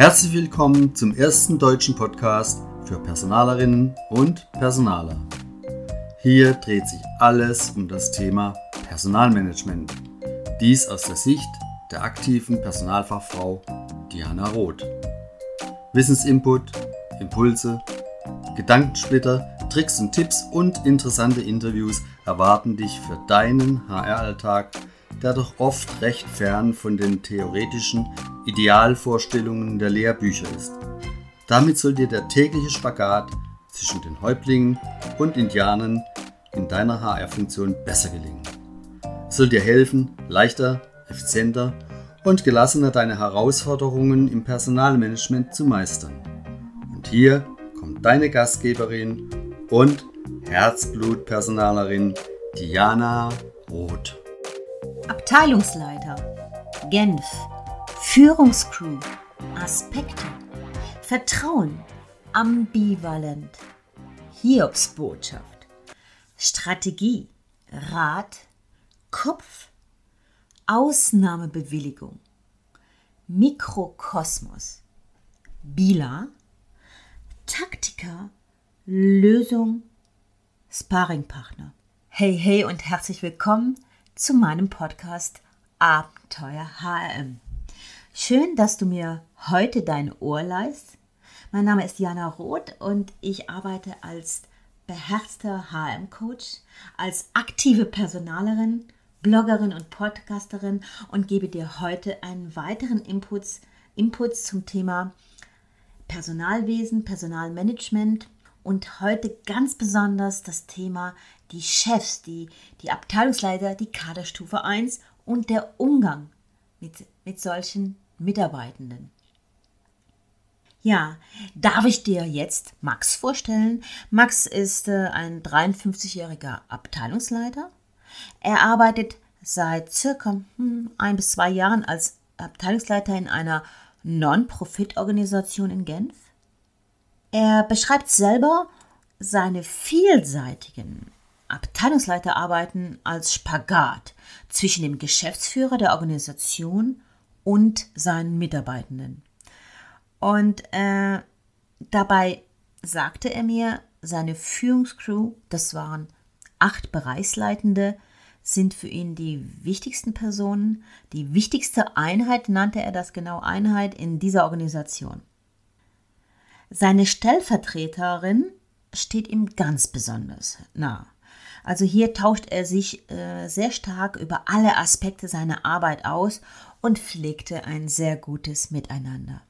Herzlich willkommen zum ersten deutschen Podcast für Personalerinnen und Personaler. Hier dreht sich alles um das Thema Personalmanagement. Dies aus der Sicht der aktiven Personalfachfrau Diana Roth. Wissensinput, Impulse, Gedankensplitter, Tricks und Tipps und interessante Interviews erwarten dich für deinen HR-Alltag, der doch oft recht fern von den theoretischen Idealvorstellungen der Lehrbücher ist. Damit soll dir der tägliche Spagat zwischen den Häuptlingen und Indianern in deiner HR-Funktion besser gelingen. Es soll dir helfen, leichter, effizienter und gelassener deine Herausforderungen im Personalmanagement zu meistern. Und hier kommt deine Gastgeberin und Herzblutpersonalerin Diana Roth. Abteilungsleiter Genf Führungscrew Aspekte Vertrauen ambivalent Hiobsbotschaft Strategie Rat Kopf Ausnahmebewilligung Mikrokosmos Bila Taktiker Lösung Sparringpartner. Hey hey und herzlich willkommen zu meinem Podcast Abenteuer HRM. Schön, dass du mir heute dein Ohr leist. Mein Name ist Jana Roth und ich arbeite als beherzter HM-Coach, als aktive Personalerin, Bloggerin und Podcasterin und gebe dir heute einen weiteren Inputs, Inputs zum Thema Personalwesen, Personalmanagement und heute ganz besonders das Thema die Chefs, die, die Abteilungsleiter, die Kaderstufe 1 und der Umgang mit, mit solchen Mitarbeitenden. Ja, darf ich dir jetzt Max vorstellen? Max ist äh, ein 53-jähriger Abteilungsleiter. Er arbeitet seit circa hm, ein bis zwei Jahren als Abteilungsleiter in einer Non-Profit-Organisation in Genf. Er beschreibt selber seine vielseitigen Abteilungsleiterarbeiten als Spagat zwischen dem Geschäftsführer der Organisation und seinen Mitarbeitenden. Und äh, dabei sagte er mir, seine Führungscrew, das waren acht Bereichsleitende, sind für ihn die wichtigsten Personen, die wichtigste Einheit nannte er das genau Einheit in dieser Organisation. Seine Stellvertreterin steht ihm ganz besonders nah. Also hier tauscht er sich äh, sehr stark über alle Aspekte seiner Arbeit aus und pflegte ein sehr gutes Miteinander.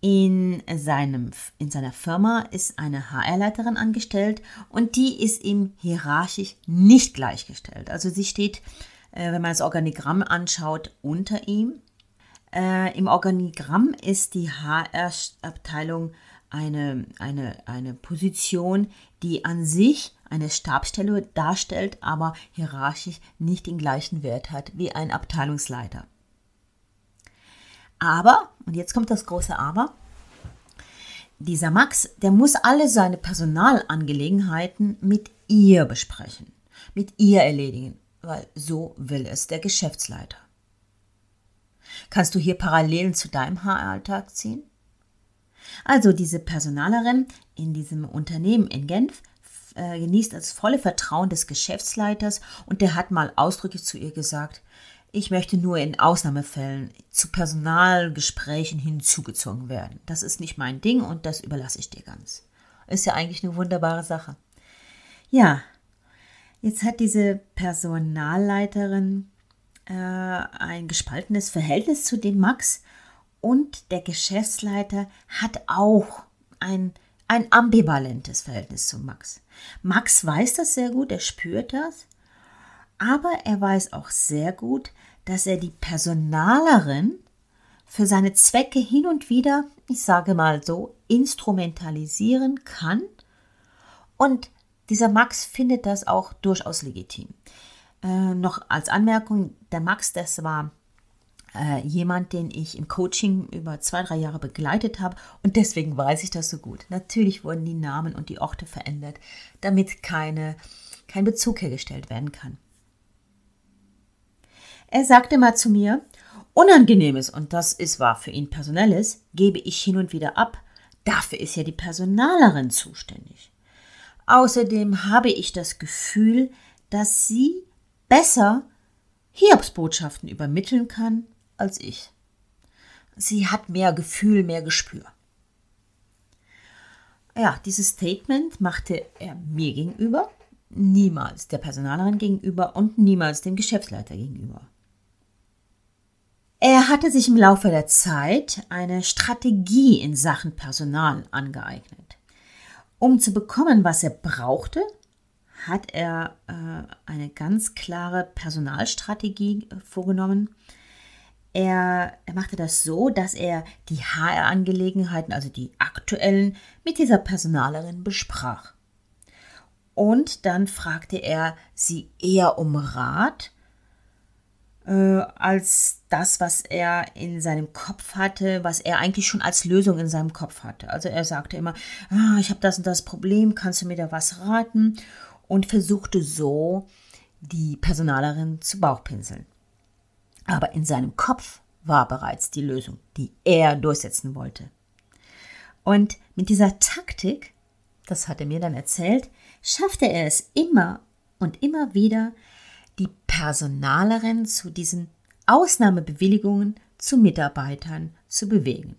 In, seinem, in seiner Firma ist eine HR-Leiterin angestellt und die ist ihm hierarchisch nicht gleichgestellt. Also sie steht, äh, wenn man das Organigramm anschaut, unter ihm. Äh, Im Organigramm ist die HR-Abteilung eine, eine, eine Position, die an sich eine Stabsstelle darstellt, aber hierarchisch nicht den gleichen Wert hat wie ein Abteilungsleiter. Aber, und jetzt kommt das große Aber, dieser Max, der muss alle seine Personalangelegenheiten mit ihr besprechen, mit ihr erledigen, weil so will es der Geschäftsleiter. Kannst du hier Parallelen zu deinem HR-Alltag ziehen? Also diese Personalerin in diesem Unternehmen in Genf äh, genießt das volle Vertrauen des Geschäftsleiters und der hat mal ausdrücklich zu ihr gesagt, ich möchte nur in Ausnahmefällen zu Personalgesprächen hinzugezogen werden. Das ist nicht mein Ding und das überlasse ich dir ganz. Ist ja eigentlich eine wunderbare Sache. Ja, jetzt hat diese Personalleiterin äh, ein gespaltenes Verhältnis zu dem Max und der Geschäftsleiter hat auch ein, ein ambivalentes Verhältnis zu Max. Max weiß das sehr gut, er spürt das, aber er weiß auch sehr gut, dass er die Personalerin für seine Zwecke hin und wieder, ich sage mal so, instrumentalisieren kann. Und dieser Max findet das auch durchaus legitim. Äh, noch als Anmerkung, der Max, das war äh, jemand, den ich im Coaching über zwei, drei Jahre begleitet habe und deswegen weiß ich das so gut. Natürlich wurden die Namen und die Orte verändert, damit keine, kein Bezug hergestellt werden kann. Er sagte mal zu mir, Unangenehmes, und das ist wahr für ihn Personelles, gebe ich hin und wieder ab. Dafür ist ja die Personalerin zuständig. Außerdem habe ich das Gefühl, dass sie besser Hiobsbotschaften übermitteln kann als ich. Sie hat mehr Gefühl, mehr Gespür. Ja, dieses Statement machte er mir gegenüber, niemals der Personalerin gegenüber und niemals dem Geschäftsleiter gegenüber. Er hatte sich im Laufe der Zeit eine Strategie in Sachen Personal angeeignet. Um zu bekommen, was er brauchte, hat er äh, eine ganz klare Personalstrategie äh, vorgenommen. Er, machte das so, dass er die HR-Angelegenheiten, also die aktuellen, mit dieser Personalerin besprach. Und dann fragte er sie eher um Rat äh, als das, was er in seinem Kopf hatte, was er eigentlich schon als Lösung in seinem Kopf hatte. Also er sagte immer, ah, ich habe das und das Problem, kannst du mir da was raten? und versuchte so, die Personalerin zu Bauchpinseln. Aber in seinem Kopf war bereits die Lösung, die er durchsetzen wollte. Und mit dieser Taktik, das hat er mir dann erzählt, schaffte er es immer und immer wieder, die Personalerin zu diesen Ausnahmebewilligungen zu Mitarbeitern zu bewegen.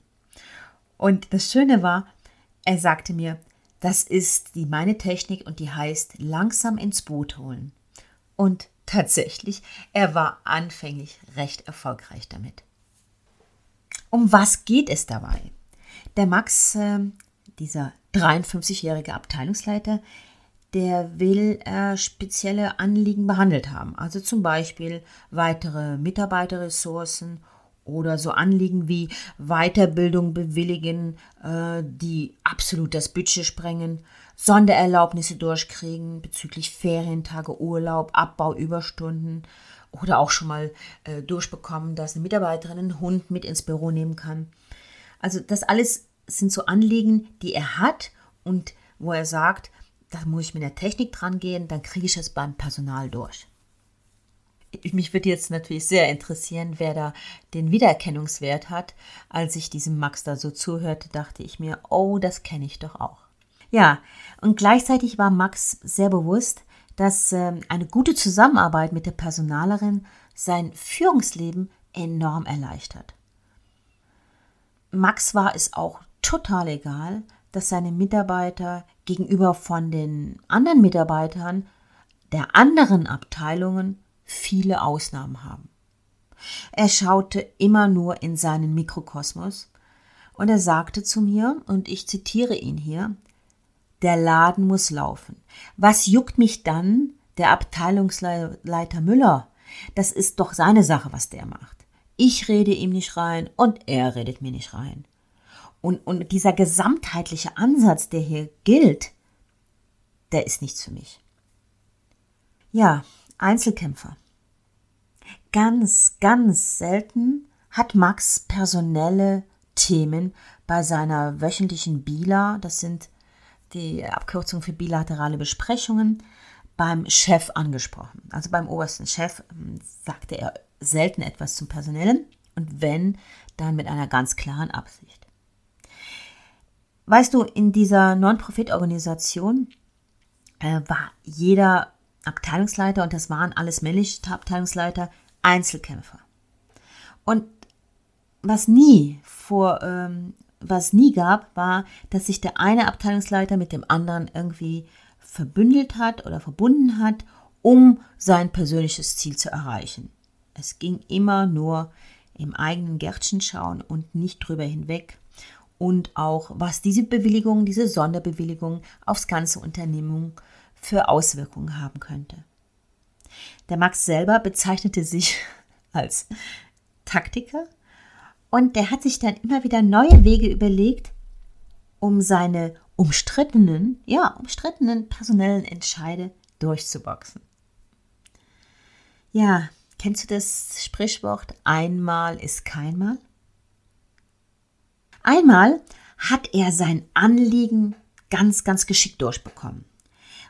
Und das Schöne war, er sagte mir, das ist die meine Technik und die heißt langsam ins Boot holen. Und tatsächlich, er war anfänglich recht erfolgreich damit. Um was geht es dabei? Der Max, äh, dieser 53-jährige Abteilungsleiter, der will äh, spezielle Anliegen behandelt haben. Also zum Beispiel weitere Mitarbeiterressourcen oder so Anliegen wie Weiterbildung bewilligen, äh, die absolut das Budget sprengen, Sondererlaubnisse durchkriegen bezüglich Ferientage, Urlaub, Abbau, Überstunden oder auch schon mal äh, durchbekommen, dass eine Mitarbeiterin einen Hund mit ins Büro nehmen kann. Also das alles sind so Anliegen, die er hat und wo er sagt, da muss ich mit der Technik dran gehen, dann kriege ich es beim Personal durch mich würde jetzt natürlich sehr interessieren, wer da den Wiedererkennungswert hat. Als ich diesem Max da so zuhörte, dachte ich mir, oh, das kenne ich doch auch. Ja, und gleichzeitig war Max sehr bewusst, dass äh, eine gute Zusammenarbeit mit der Personalerin sein Führungsleben enorm erleichtert. Max war es auch total egal, dass seine Mitarbeiter gegenüber von den anderen Mitarbeitern der anderen Abteilungen viele Ausnahmen haben. Er schaute immer nur in seinen Mikrokosmos und er sagte zu mir, und ich zitiere ihn hier, der Laden muss laufen. Was juckt mich dann der Abteilungsleiter Müller? Das ist doch seine Sache, was der macht. Ich rede ihm nicht rein und er redet mir nicht rein. Und, und dieser gesamtheitliche Ansatz, der hier gilt, der ist nichts für mich. Ja, Einzelkämpfer. Ganz, ganz selten hat Max personelle Themen bei seiner wöchentlichen BILA, das sind die Abkürzung für bilaterale Besprechungen, beim Chef angesprochen. Also beim obersten Chef hm, sagte er selten etwas zum Personellen und wenn, dann mit einer ganz klaren Absicht. Weißt du, in dieser Non-Profit-Organisation äh, war jeder Abteilungsleiter, und das waren alles männliche Abteilungsleiter, Einzelkämpfer. Und was nie vor, ähm, was nie gab, war, dass sich der eine Abteilungsleiter mit dem anderen irgendwie verbündelt hat oder verbunden hat, um sein persönliches Ziel zu erreichen. Es ging immer nur im eigenen Gärtchen schauen und nicht drüber hinweg. Und auch, was diese Bewilligung, diese Sonderbewilligung aufs ganze Unternehmen für Auswirkungen haben könnte. Der Max selber bezeichnete sich als Taktiker und der hat sich dann immer wieder neue Wege überlegt, um seine umstrittenen, ja, umstrittenen personellen Entscheide durchzuboxen. Ja, kennst du das Sprichwort einmal ist keinmal? Einmal hat er sein Anliegen ganz, ganz geschickt durchbekommen.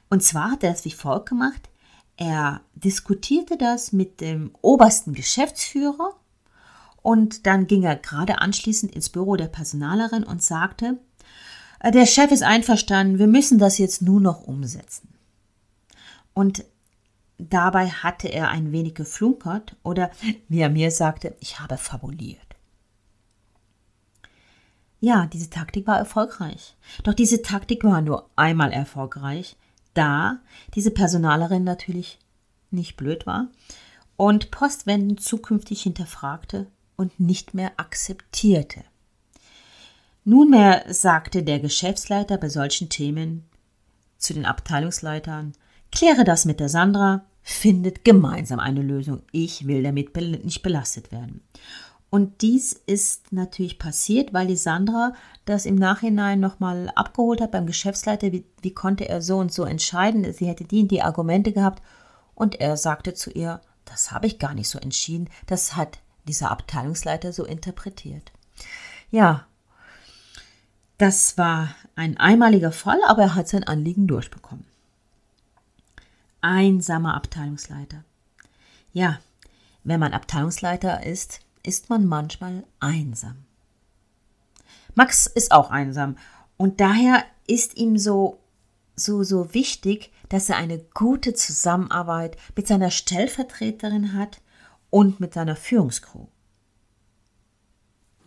Und zwar hat er es wie folgt gemacht. Er diskutierte das mit dem obersten Geschäftsführer Und dann ging er gerade anschließend ins Büro der Personalerin und sagte, äh, der Chef ist einverstanden, wir müssen das jetzt nur noch umsetzen. Und dabei hatte er ein wenig geflunkert oder, wie er mir sagte, ich habe fabuliert. Ja, diese Taktik war erfolgreich. Doch diese Taktik war nur einmal erfolgreich, da diese Personalerin natürlich nicht blöd war und postwendend zukünftig hinterfragte und nicht mehr akzeptierte. Nunmehr sagte der Geschäftsleiter bei solchen Themen zu den Abteilungsleitern, kläre das mit der Sandra, findet gemeinsam eine Lösung. Ich will damit nicht belastet werden. Und dies ist natürlich passiert, weil die Sandra das im Nachhinein nochmal abgeholt hat beim Geschäftsleiter. Wie, wie, konnte er so und so entscheiden? Sie hätte die und die Argumente gehabt. Und er sagte zu ihr, das habe ich gar nicht so entschieden. Das hat dieser Abteilungsleiter so interpretiert. Ja, das war ein einmaliger Fall, aber er hat sein Anliegen durchbekommen. Einsamer Abteilungsleiter. Ja, wenn man Abteilungsleiter ist, ist man manchmal einsam. Max ist auch einsam und daher ist ihm so so so wichtig, dass er eine gute Zusammenarbeit mit seiner Stellvertreterin hat und mit seiner Führungskrew.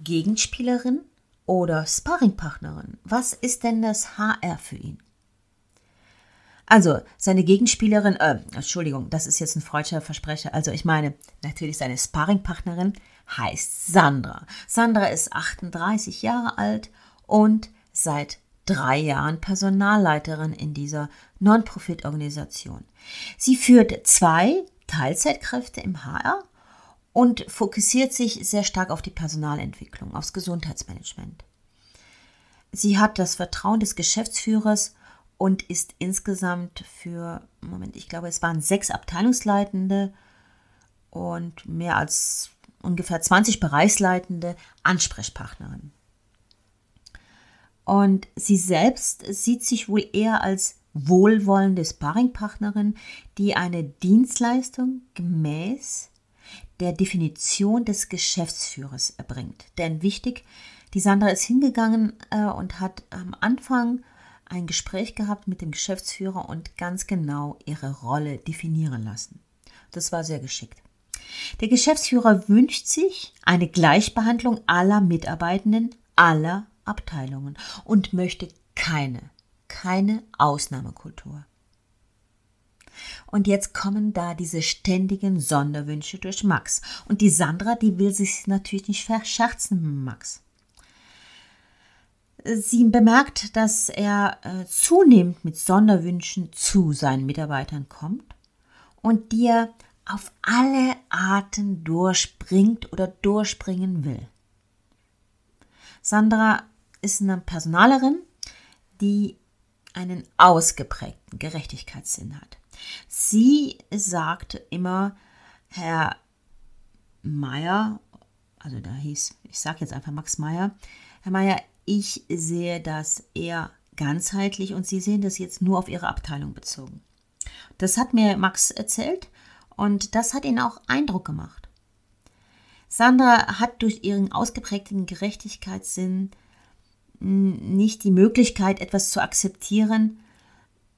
Gegenspielerin oder Sparringpartnerin? Was ist denn das HR für ihn? Also, seine Gegenspielerin, äh, Entschuldigung, das ist jetzt ein freudscher Versprecher. Also, ich meine, natürlich seine Sparringpartnerin heißt Sandra. Sandra ist 38 Jahre alt und seit drei Jahren Personalleiterin in dieser Non-Profit-Organisation. Sie führt zwei Teilzeitkräfte im HR und fokussiert sich sehr stark auf die Personalentwicklung, aufs Gesundheitsmanagement. Sie hat das Vertrauen des Geschäftsführers und ist insgesamt für, Moment, ich glaube, es waren sechs Abteilungsleitende und mehr als ungefähr 20 Bereichsleitende Ansprechpartnerin. Und sie selbst sieht sich wohl eher als wohlwollende Sparringpartnerin, die eine Dienstleistung gemäß der Definition des Geschäftsführers erbringt. Denn wichtig, die Sandra ist hingegangen äh, und hat am Anfang ein Gespräch gehabt mit dem Geschäftsführer und ganz genau ihre Rolle definieren lassen. Das war sehr geschickt. Der Geschäftsführer wünscht sich eine Gleichbehandlung aller Mitarbeitenden aller Abteilungen und möchte keine, keine Ausnahmekultur. Und jetzt kommen da diese ständigen Sonderwünsche durch Max. Und die Sandra, die will sich natürlich nicht verscherzen mit Max. Sie bemerkt, dass er äh, zunehmend mit Sonderwünschen zu seinen Mitarbeitern kommt und die er auf alle Arten durchspringt oder durchspringen will. Sandra ist eine Personalerin, die einen ausgeprägten Gerechtigkeitssinn hat. Sie sagt immer, Herr Meier, also da hieß, ich sage jetzt einfach Max Meier, Herr Meier, ich sehe das eher ganzheitlich und Sie sehen das jetzt nur auf Ihre Abteilung bezogen. Das hat mir Max erzählt und das hat ihn auch Eindruck gemacht. Sandra hat durch ihren ausgeprägten Gerechtigkeitssinn nicht die Möglichkeit, etwas zu akzeptieren,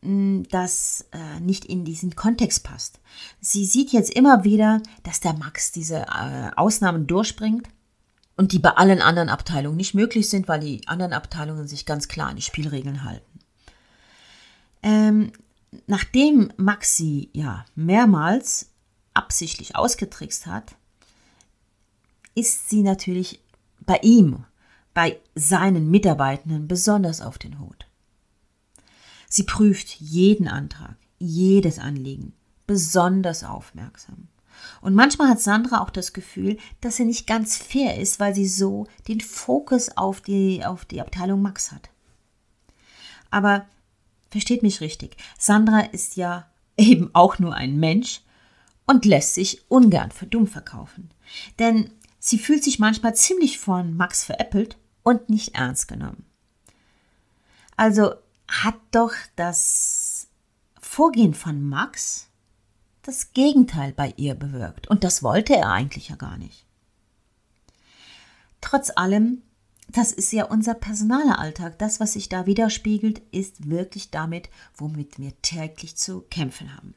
das äh, nicht in diesen Kontext passt. Sie sieht jetzt immer wieder, dass der Max diese äh, Ausnahmen durchbringt und die bei allen anderen Abteilungen nicht möglich sind, weil die anderen Abteilungen sich ganz klar an die Spielregeln halten. Ähm, nachdem Max sie ja mehrmals absichtlich ausgetrickst hat, ist sie natürlich bei ihm, bei seinen Mitarbeitenden besonders auf den Hut. Sie prüft jeden Antrag, jedes Anliegen, besonders aufmerksam. Und manchmal hat Sandra auch das Gefühl, dass sie nicht ganz fair ist, weil sie so den Fokus auf die, auf die Abteilung Max hat. Aber versteht mich richtig, Sandra ist ja eben auch nur ein Mensch und lässt sich ungern für dumm verkaufen. Denn sie fühlt sich manchmal ziemlich von Max veräppelt und nicht ernst genommen. Also hat doch das Vorgehen von Max das Gegenteil bei ihr bewirkt. Und das wollte er eigentlich ja gar nicht. trotz allem, das ist ja unser personaler Alltag. Das, was sich da widerspiegelt, ist wirklich damit, womit wir täglich zu kämpfen haben.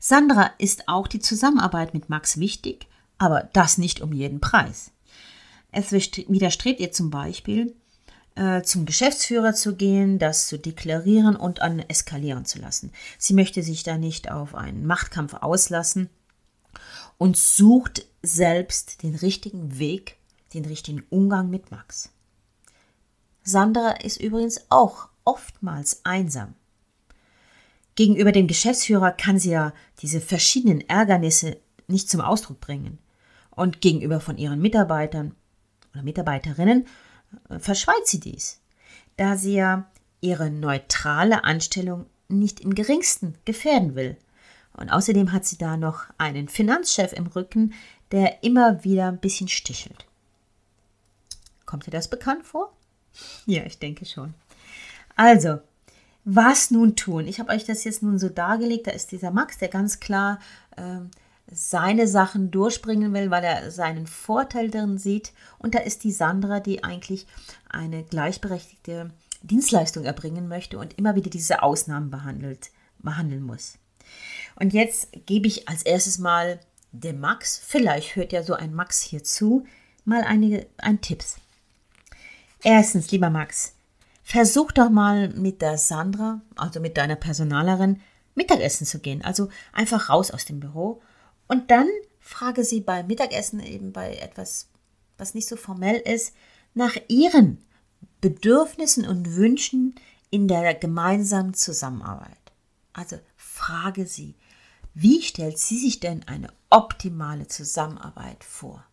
Sandra ist auch die Zusammenarbeit mit Max wichtig, aber das nicht um jeden Preis. Es widerstrebt ihr zum Beispiel, äh, zum Geschäftsführer zu gehen, das zu deklarieren und an eskalieren zu lassen. Sie möchte sich da nicht auf einen Machtkampf auslassen und sucht selbst den richtigen Weg, den richtigen Umgang mit Max. Sandra ist übrigens auch oftmals einsam. Gegenüber dem Geschäftsführer kann sie ja diese verschiedenen Ärgernisse nicht zum Ausdruck bringen. Und gegenüber von ihren Mitarbeitern oder Mitarbeiterinnen verschweigt sie dies, da sie ja ihre neutrale Anstellung nicht im geringsten gefährden will. Und außerdem hat sie da noch einen Finanzchef im Rücken, der immer wieder ein bisschen stichelt. Kommt dir das bekannt vor? Ja, ich denke schon. Also, was nun tun? Ich habe euch das jetzt nun so dargelegt. Da ist dieser Max, der ganz klar äh, seine Sachen durchbringen will, weil er seinen Vorteil darin sieht. Und da ist die Sandra, die eigentlich eine gleichberechtigte Dienstleistung erbringen möchte und immer wieder diese Ausnahmen behandelt, behandeln muss. Und jetzt gebe ich als erstes mal dem Max, vielleicht hört ja so ein Max hier zu, mal einige ein Tipps. Erstens, lieber Max, versuch doch mal mit der Sandra, also mit deiner Personalerin, Mittagessen zu gehen. Also einfach raus aus dem Büro und dann frage sie beim Mittagessen eben bei etwas, was nicht so formell ist, nach ihren Bedürfnissen und Wünschen in der gemeinsamen Zusammenarbeit. Also frage sie, wie stellt sie sich denn eine optimale Zusammenarbeit vor?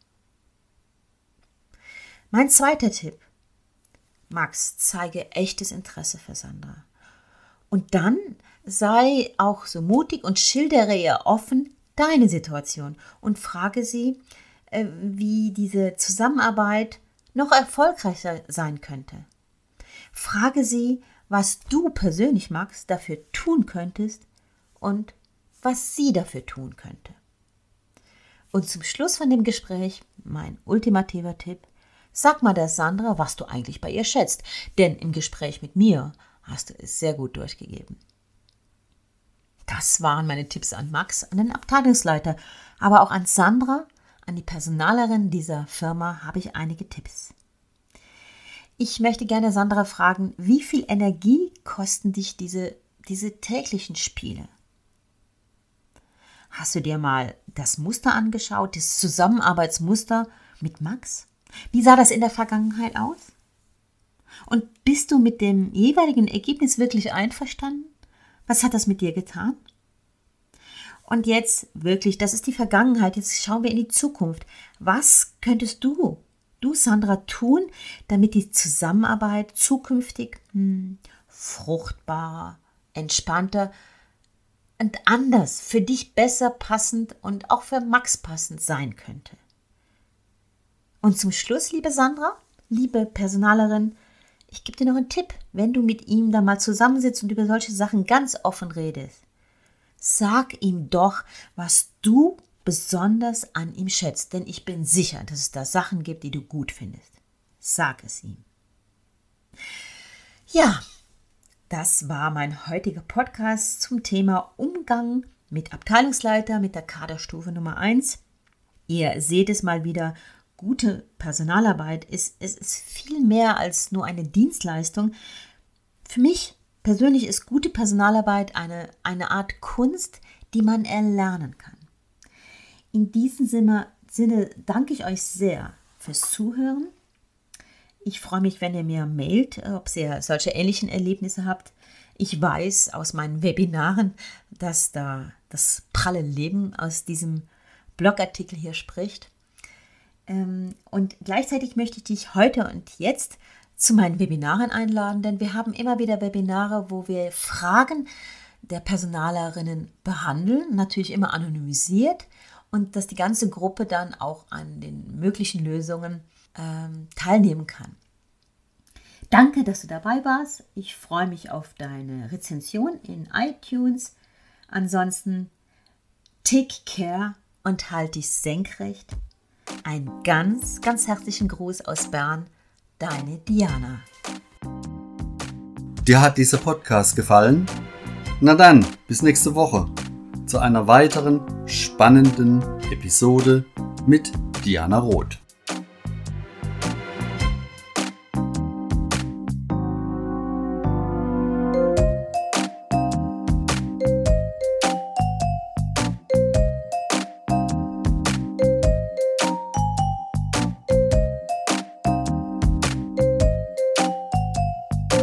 Mein zweiter Tipp. Max, zeige echtes Interesse für Sandra. Und dann sei auch so mutig und schildere ihr offen, deine Situation und frage sie, äh, wie diese Zusammenarbeit noch erfolgreicher sein könnte. Frage sie, was du persönlich magst, dafür tun könntest und was sie dafür tun könnte. Und zum Schluss von dem Gespräch mein ultimativer Tipp, sag mal der Sandra, was du eigentlich bei ihr schätzt, denn im Gespräch mit mir hast du es sehr gut durchgegeben. Das waren meine Tipps an Max, an den Abteilungsleiter, aber auch an Sandra, an die Personalerin dieser Firma habe ich einige Tipps. Ich möchte gerne Sandra fragen, wie viel Energie kosten dich diese, diese täglichen Spiele? Hast du dir mal das Muster angeschaut, das Zusammenarbeitsmuster mit Max? Wie sah das in der Vergangenheit aus? Und bist du mit dem jeweiligen Ergebnis wirklich einverstanden? Was hat das mit dir getan? Und jetzt wirklich, das ist die Vergangenheit, jetzt schauen wir in die Zukunft. Was könntest du, du Sandra, tun, damit die Zusammenarbeit zukünftig hm, fruchtbarer, entspannter und anders, für dich besser passend und auch für Max passend sein könnte? Und zum Schluss, liebe Sandra, liebe Personalerin, ich gebe dir noch einen Tipp, wenn du mit ihm da mal zusammensitzt und über solche Sachen ganz offen redest. Sag ihm doch, was du besonders an ihm schätzt, denn ich bin sicher, dass es da Sachen gibt, die du gut findest. Sag es ihm. Ja, das war mein heutiger Podcast zum Thema Umgang mit Abteilungsleiter mit der Kaderstufe Nummer 1. Ihr seht es mal wieder, gute Personalarbeit ist, es ist viel mehr als nur eine Dienstleistung. Für mich persönlich ist gute Personalarbeit eine, eine Art Kunst, die man erlernen kann. In diesem Sinne, Sinne danke ich euch sehr fürs Zuhören. Ich freue mich, wenn ihr mir mailt, ob ihr solche ähnlichen Erlebnisse habt. Ich weiß aus meinen Webinaren, dass da das pralle Leben aus diesem Blogartikel hier spricht. Ähm, und gleichzeitig möchte ich dich heute und jetzt zu meinen Webinaren einladen, denn wir haben immer wieder Webinare, wo wir Fragen der Personalerinnen behandeln, natürlich immer anonymisiert und dass die ganze Gruppe dann auch an den möglichen Lösungen ähm, teilnehmen kann. Danke, dass du dabei warst. Ich freue mich auf deine Rezension in iTunes. Ansonsten take care und halt dich senkrecht Einen ganz, ganz herzlichen Gruß aus Bern, deine Diana. Dir hat dieser Podcast gefallen? Na dann, bis nächste Woche zu einer weiteren spannenden Episode mit Diana Roth.